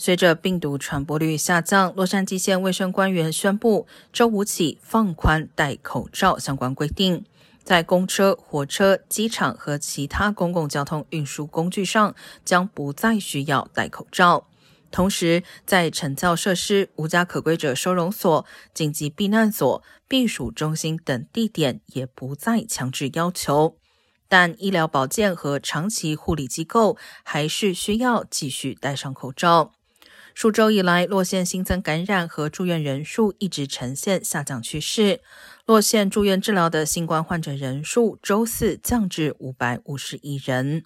随着病毒传播率下降，洛杉矶县卫生官员宣布，周五起放宽戴口罩相关规定，在公车、火车、机场和其他公共交通运输工具上将不再需要戴口罩。同时，在惩教设施、无家可归者收容所、紧急避难所、避暑中心等地点也不再强制要求，但医疗保健和长期护理机构还是需要继续戴上口罩。数周以来，洛县新增感染和住院人数一直呈现下降趋势。洛县住院治疗的新冠患者人数周四降至五百五十一人。